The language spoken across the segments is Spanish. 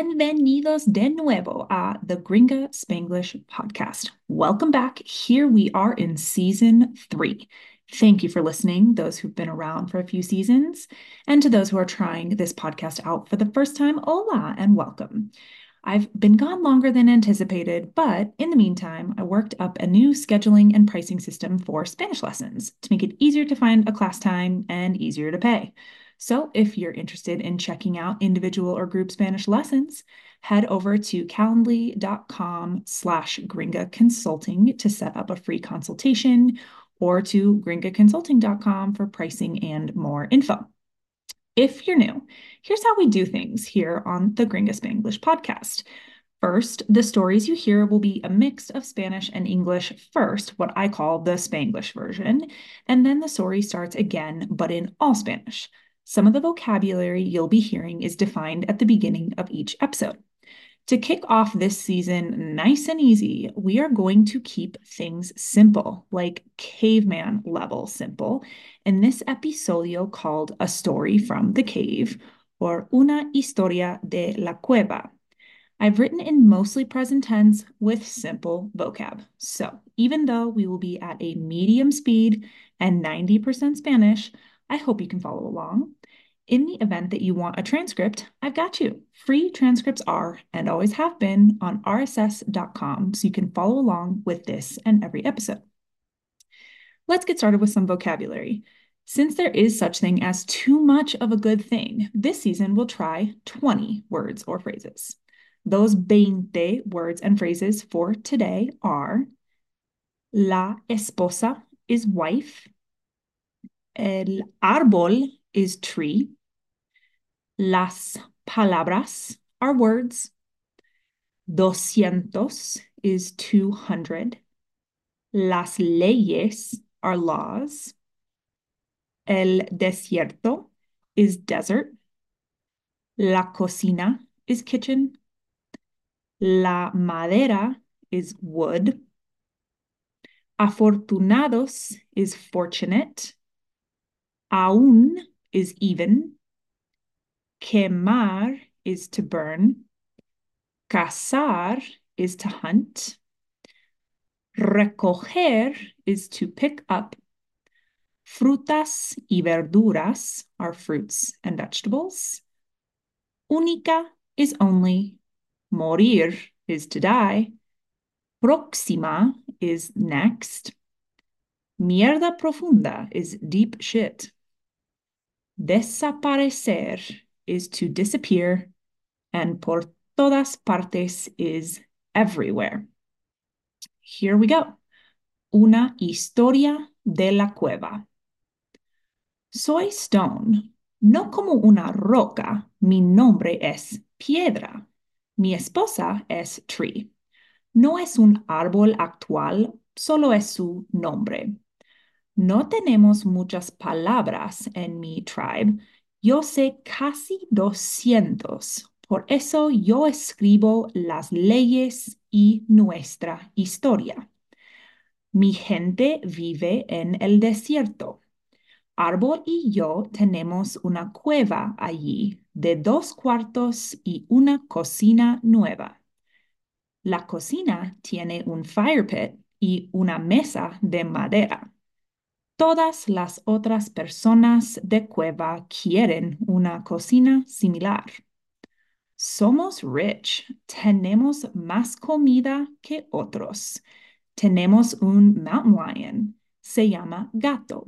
bienvenidos de nuevo a the Gringa Spanglish podcast. Welcome back. Here we are in season three. Thank you for listening, those who've been around for a few seasons, and to those who are trying this podcast out for the first time, hola and welcome. I've been gone longer than anticipated, but in the meantime, I worked up a new scheduling and pricing system for Spanish lessons to make it easier to find a class time and easier to pay. So if you're interested in checking out individual or group Spanish lessons, head over to calendly.com slash gringa consulting to set up a free consultation or to gringaconsulting.com for pricing and more info. If you're new, here's how we do things here on the Gringa Spanglish podcast. First, the stories you hear will be a mix of Spanish and English first, what I call the Spanglish version, and then the story starts again, but in all Spanish. Some of the vocabulary you'll be hearing is defined at the beginning of each episode. To kick off this season nice and easy, we are going to keep things simple, like caveman level simple, in this episodio called A Story from the Cave or Una Historia de la Cueva. I've written in mostly present tense with simple vocab. So even though we will be at a medium speed and 90% Spanish, I hope you can follow along. In the event that you want a transcript, I've got you. Free transcripts are and always have been on rss.com, so you can follow along with this and every episode. Let's get started with some vocabulary. Since there is such thing as too much of a good thing, this season we'll try 20 words or phrases. Those 20 words and phrases for today are La esposa is wife. El árbol is tree. Las palabras are words. Doscientos is 200. Las leyes are laws. El desierto is desert. La cocina is kitchen. La madera is wood. Afortunados is fortunate. Aún is even. Quemar is to burn. Cazar is to hunt. Recoger is to pick up. Frutas y verduras are fruits and vegetables. Única is only. Morir is to die. Próxima is next. Mierda profunda is deep shit. Desaparecer is to disappear, and por todas partes is everywhere. Here we go. Una historia de la cueva. Soy Stone, no como una roca, mi nombre es Piedra. Mi esposa es Tree. No es un árbol actual, solo es su nombre. No tenemos muchas palabras en mi tribe, yo sé casi 200. Por eso yo escribo las leyes y nuestra historia. Mi gente vive en el desierto. Árbol y yo tenemos una cueva allí de dos cuartos y una cocina nueva. La cocina tiene un fire pit y una mesa de madera. Todas las otras personas de Cueva quieren una cocina similar. Somos rich, tenemos más comida que otros. Tenemos un mountain lion, se llama gato.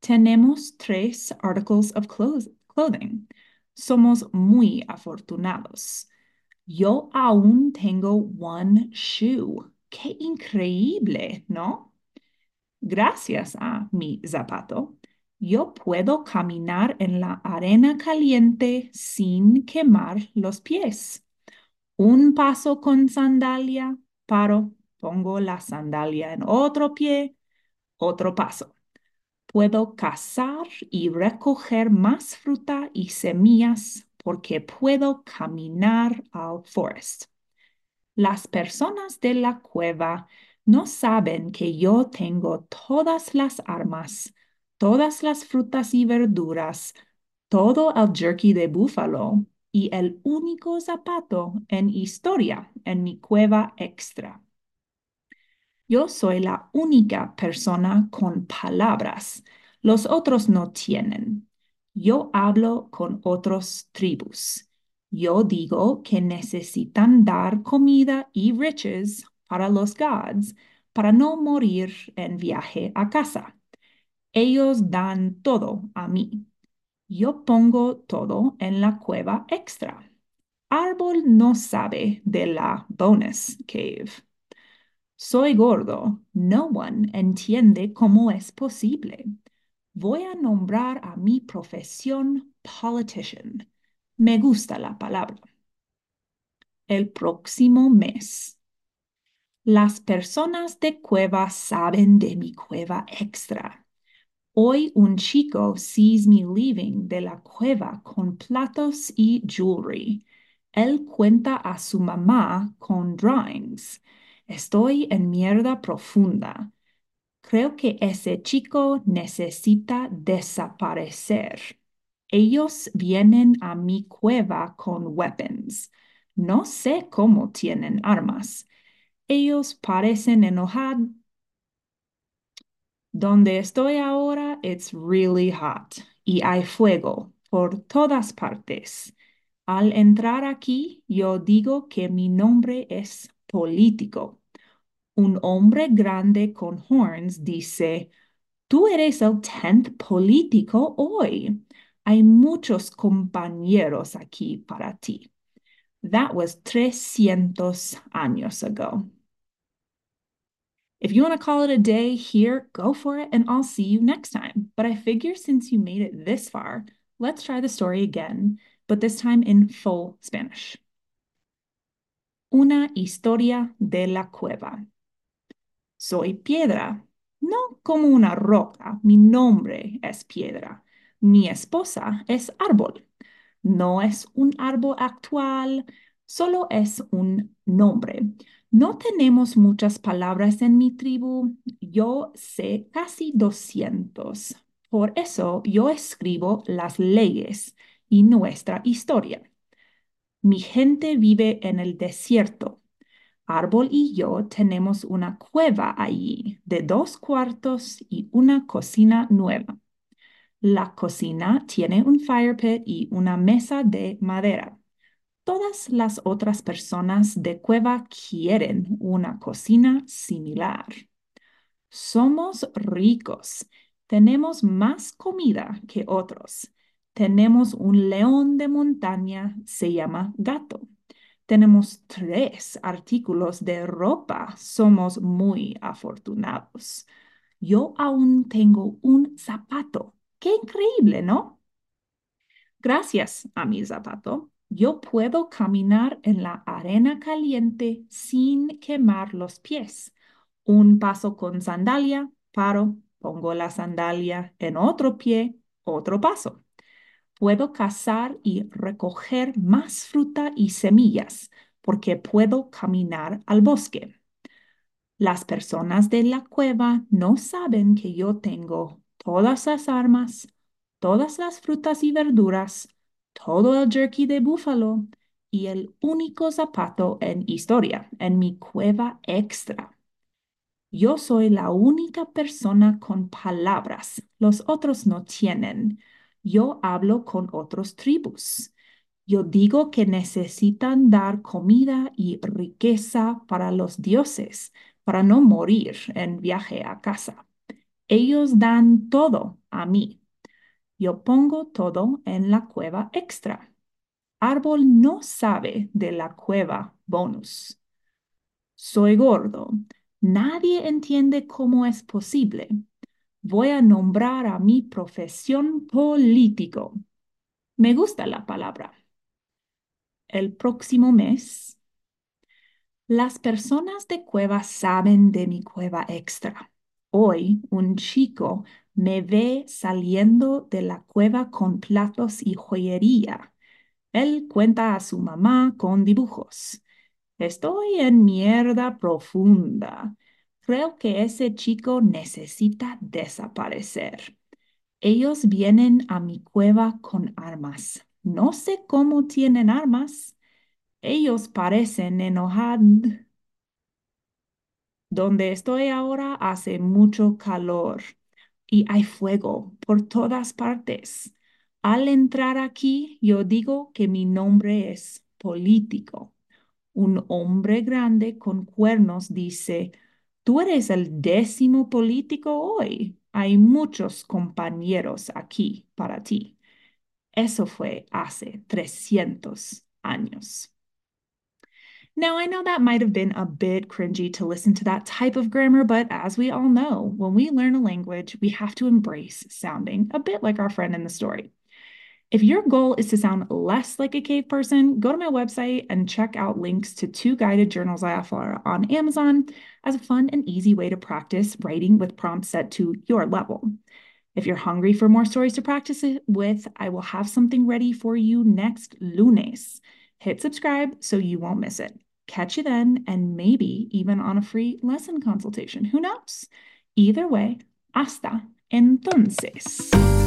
Tenemos tres articles of clothing. Somos muy afortunados. Yo aún tengo one shoe. Qué increíble, ¿no? Gracias a mi zapato, yo puedo caminar en la arena caliente sin quemar los pies. Un paso con sandalia, paro, pongo la sandalia en otro pie, otro paso. Puedo cazar y recoger más fruta y semillas porque puedo caminar al forest. Las personas de la cueva no saben que yo tengo todas las armas, todas las frutas y verduras, todo el jerky de búfalo, y el único zapato en historia en mi cueva extra. Yo soy la única persona con palabras. Los otros no tienen. Yo hablo con otros tribus. Yo digo que necesitan dar comida y riches para los gods para no morir en viaje a casa. Ellos dan todo a mí. Yo pongo todo en la cueva extra. Árbol no sabe de la bonus cave. Soy gordo. No one entiende cómo es posible. Voy a nombrar a mi profesión politician. Me gusta la palabra. El próximo mes. Las personas de cueva saben de mi cueva extra. Hoy un chico sees me leaving de la cueva con platos y jewelry. Él cuenta a su mamá con drawings. Estoy en mierda profunda. Creo que ese chico necesita desaparecer. Ellos vienen a mi cueva con weapons. No sé cómo tienen armas. Ellos parecen enojados donde estoy ahora, it's really hot y hay fuego por todas partes. Al entrar aquí, yo digo que mi nombre es político. Un hombre grande con horns dice, tú eres el tenth político hoy. Hay muchos compañeros aquí para ti. That was 300 años ago. If you want to call it a day here, go for it, and I'll see you next time. But I figure since you made it this far, let's try the story again, but this time in full Spanish. Una historia de la cueva. Soy piedra, no como una roca. Mi nombre es piedra. Mi esposa es árbol. No es un árbol actual, solo es un nombre. No tenemos muchas palabras en mi tribu. Yo sé casi 200. Por eso yo escribo las leyes y nuestra historia. Mi gente vive en el desierto. Árbol y yo tenemos una cueva allí de dos cuartos y una cocina nueva. La cocina tiene un fire pit y una mesa de madera. Todas las otras personas de cueva quieren una cocina similar. Somos ricos. Tenemos más comida que otros. Tenemos un león de montaña, se llama gato. Tenemos tres artículos de ropa. Somos muy afortunados. Yo aún tengo un zapato. Qué increíble, ¿no? Gracias a mi zapato, yo puedo caminar en la arena caliente sin quemar los pies. Un paso con sandalia, paro, pongo la sandalia en otro pie, otro paso. Puedo cazar y recoger más fruta y semillas porque puedo caminar al bosque. Las personas de la cueva no saben que yo tengo todas las armas, todas las frutas y verduras, todo el jerky de búfalo y el único zapato en historia, en mi cueva extra. Yo soy la única persona con palabras. Los otros no tienen. Yo hablo con otros tribus. Yo digo que necesitan dar comida y riqueza para los dioses, para no morir en viaje a casa. Ellos dan todo a mí. Yo pongo todo en la cueva extra. Árbol no sabe de la cueva bonus. Soy gordo. Nadie entiende cómo es posible. Voy a nombrar a mi profesión político. Me gusta la palabra. El próximo mes, las personas de cueva saben de mi cueva extra. Hoy un chico me ve saliendo de la cueva con platos y joyería. Él cuenta a su mamá con dibujos. Estoy en mierda profunda. Creo que ese chico necesita desaparecer. Ellos vienen a mi cueva con armas. No sé cómo tienen armas. Ellos parecen enojados. Donde estoy ahora hace mucho calor y hay fuego por todas partes. Al entrar aquí, yo digo que mi nombre es político. Un hombre grande con cuernos dice, tú eres el décimo político hoy. Hay muchos compañeros aquí para ti. Eso fue hace 300 años. Now, I know that might have been a bit cringy to listen to that type of grammar, but as we all know, when we learn a language, we have to embrace sounding a bit like our friend in the story. If your goal is to sound less like a cave person, go to my website and check out links to two guided journals I offer on Amazon as a fun and easy way to practice writing with prompts set to your level. If you're hungry for more stories to practice it with, I will have something ready for you next lunes. Hit subscribe so you won't miss it. Catch you then, and maybe even on a free lesson consultation. Who knows? Either way, hasta entonces.